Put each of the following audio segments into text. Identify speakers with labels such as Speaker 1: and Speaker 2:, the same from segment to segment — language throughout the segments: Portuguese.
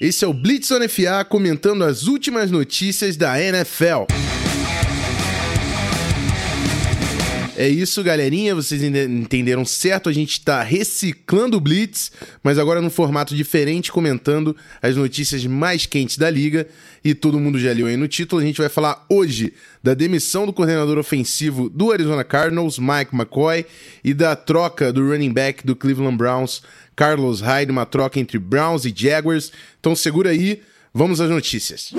Speaker 1: Esse é o Blitz on FA comentando as últimas notícias da NFL. É isso, galerinha. Vocês entenderam certo. A gente está reciclando o Blitz, mas agora num formato diferente, comentando as notícias mais quentes da liga. E todo mundo já leu aí no título. A gente vai falar hoje da demissão do coordenador ofensivo do Arizona Cardinals, Mike McCoy, e da troca do running back do Cleveland Browns, Carlos Hyde, uma troca entre Browns e Jaguars. Então segura aí, vamos às notícias.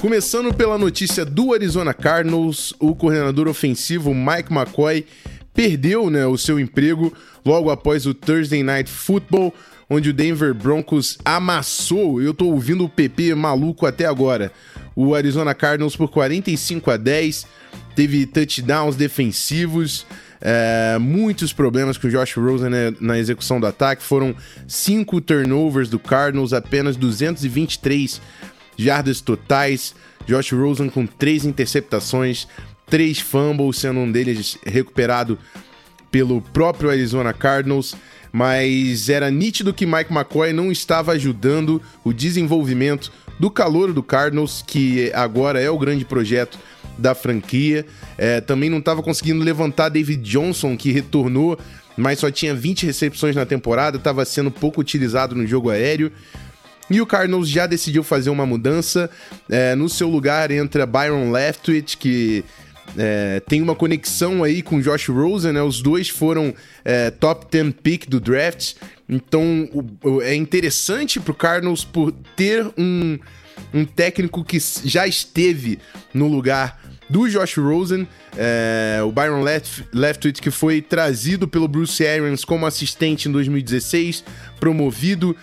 Speaker 1: Começando pela notícia do Arizona Cardinals, o coordenador ofensivo Mike McCoy perdeu né, o seu emprego logo após o Thursday Night Football, onde o Denver Broncos amassou. Eu tô ouvindo o PP maluco até agora. O Arizona Cardinals por 45 a 10, teve touchdowns defensivos. É, muitos problemas com o Josh Rosen né, na execução do ataque. Foram cinco turnovers do Cardinals, apenas 223 jardas totais. Josh Rosen com três interceptações, três fumbles, sendo um deles recuperado pelo próprio Arizona Cardinals. Mas era nítido que Mike McCoy não estava ajudando o desenvolvimento do calor do Cardinals, que agora é o grande projeto da franquia. É, também não estava conseguindo levantar David Johnson, que retornou, mas só tinha 20 recepções na temporada, estava sendo pouco utilizado no jogo aéreo. E o Cardinals já decidiu fazer uma mudança. É, no seu lugar entra Byron Leftwich, que é, tem uma conexão aí com Josh Rosen, né? Os dois foram é, top 10 pick do draft. Então o, o, é interessante pro Cardinals por ter um, um técnico que já esteve no lugar do Josh Rosen, é, o Byron Left, Leftwich, que foi trazido pelo Bruce Arians como assistente em 2016, promovido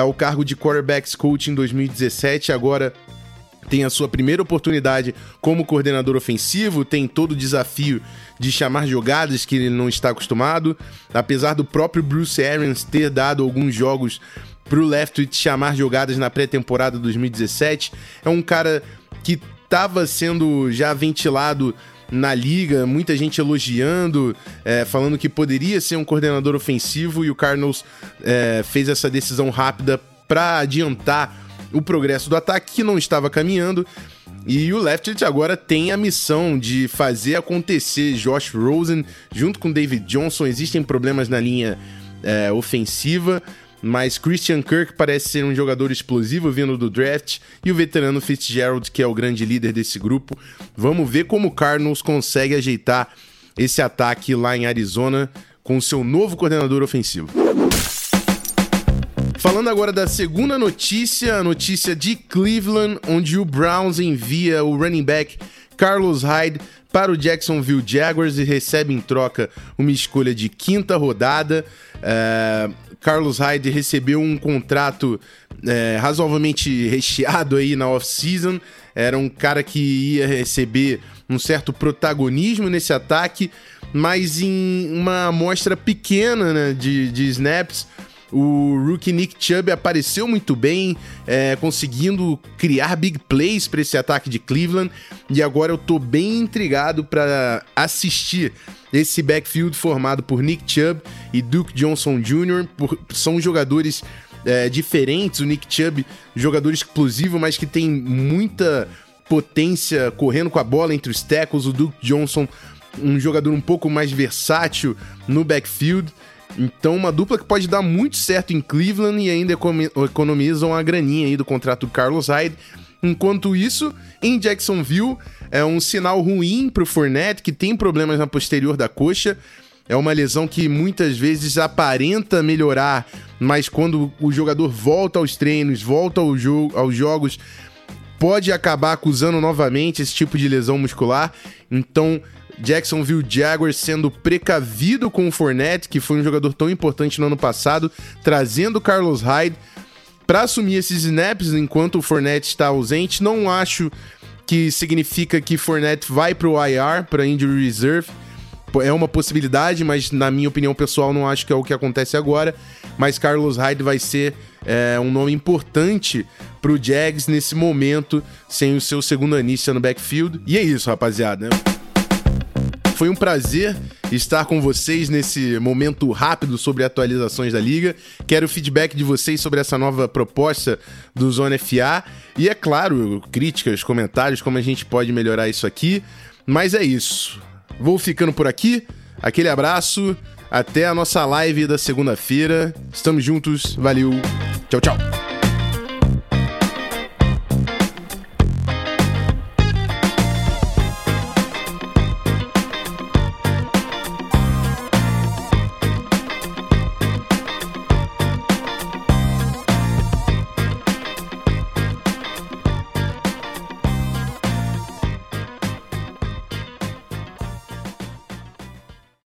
Speaker 1: ao cargo de quarterbacks coach em 2017, agora tem a sua primeira oportunidade como coordenador ofensivo, tem todo o desafio de chamar jogadas que ele não está acostumado, apesar do próprio Bruce Arians ter dado alguns jogos para o Leftwich chamar jogadas na pré-temporada 2017, é um cara que estava sendo já ventilado na liga, muita gente elogiando, é, falando que poderia ser um coordenador ofensivo e o Cardinals é, fez essa decisão rápida para adiantar o progresso do ataque que não estava caminhando. E o Leftwich agora tem a missão de fazer acontecer Josh Rosen junto com David Johnson. Existem problemas na linha é, ofensiva, mas Christian Kirk parece ser um jogador explosivo vindo do draft e o veterano Fitzgerald, que é o grande líder desse grupo. Vamos ver como o Cardinals consegue ajeitar esse ataque lá em Arizona com seu novo coordenador ofensivo. Falando agora da segunda notícia, a notícia de Cleveland, onde o Browns envia o running back Carlos Hyde para o Jacksonville Jaguars e recebe em troca uma escolha de quinta rodada. É, Carlos Hyde recebeu um contrato é, razoavelmente recheado aí na off-season. Era um cara que ia receber um certo protagonismo nesse ataque, mas em uma amostra pequena né, de, de snaps. O rookie Nick Chubb apareceu muito bem, é, conseguindo criar big plays para esse ataque de Cleveland. E agora eu tô bem intrigado para assistir esse backfield formado por Nick Chubb e Duke Johnson Jr. Por, são jogadores é, diferentes. O Nick Chubb, jogador explosivo, mas que tem muita potência correndo com a bola entre os tackles. O Duke Johnson, um jogador um pouco mais versátil no backfield. Então, uma dupla que pode dar muito certo em Cleveland e ainda economizam a graninha aí do contrato do Carlos Hyde. Enquanto isso, em Jacksonville, é um sinal ruim para o Fournette, que tem problemas na posterior da coxa. É uma lesão que muitas vezes aparenta melhorar, mas quando o jogador volta aos treinos, volta ao jo aos jogos, pode acabar acusando novamente esse tipo de lesão muscular. Então, Jacksonville Jaguars sendo precavido com o Fournette, que foi um jogador tão importante no ano passado, trazendo Carlos Hyde para assumir esses snaps enquanto o Fournette está ausente. Não acho que significa que Fournette vai para o IR, para Injury Reserve. É uma possibilidade, mas na minha opinião pessoal não acho que é o que acontece agora. Mas Carlos Hyde vai ser é, um nome importante para o Jags nesse momento, sem o seu segundo anista no backfield. E é isso, rapaziada. Foi um prazer estar com vocês nesse momento rápido sobre atualizações da liga. Quero o feedback de vocês sobre essa nova proposta do Zona FA e é claro, críticas, comentários, como a gente pode melhorar isso aqui. Mas é isso. Vou ficando por aqui. Aquele abraço. Até a nossa live da segunda-feira. Estamos juntos. Valeu. Tchau, tchau.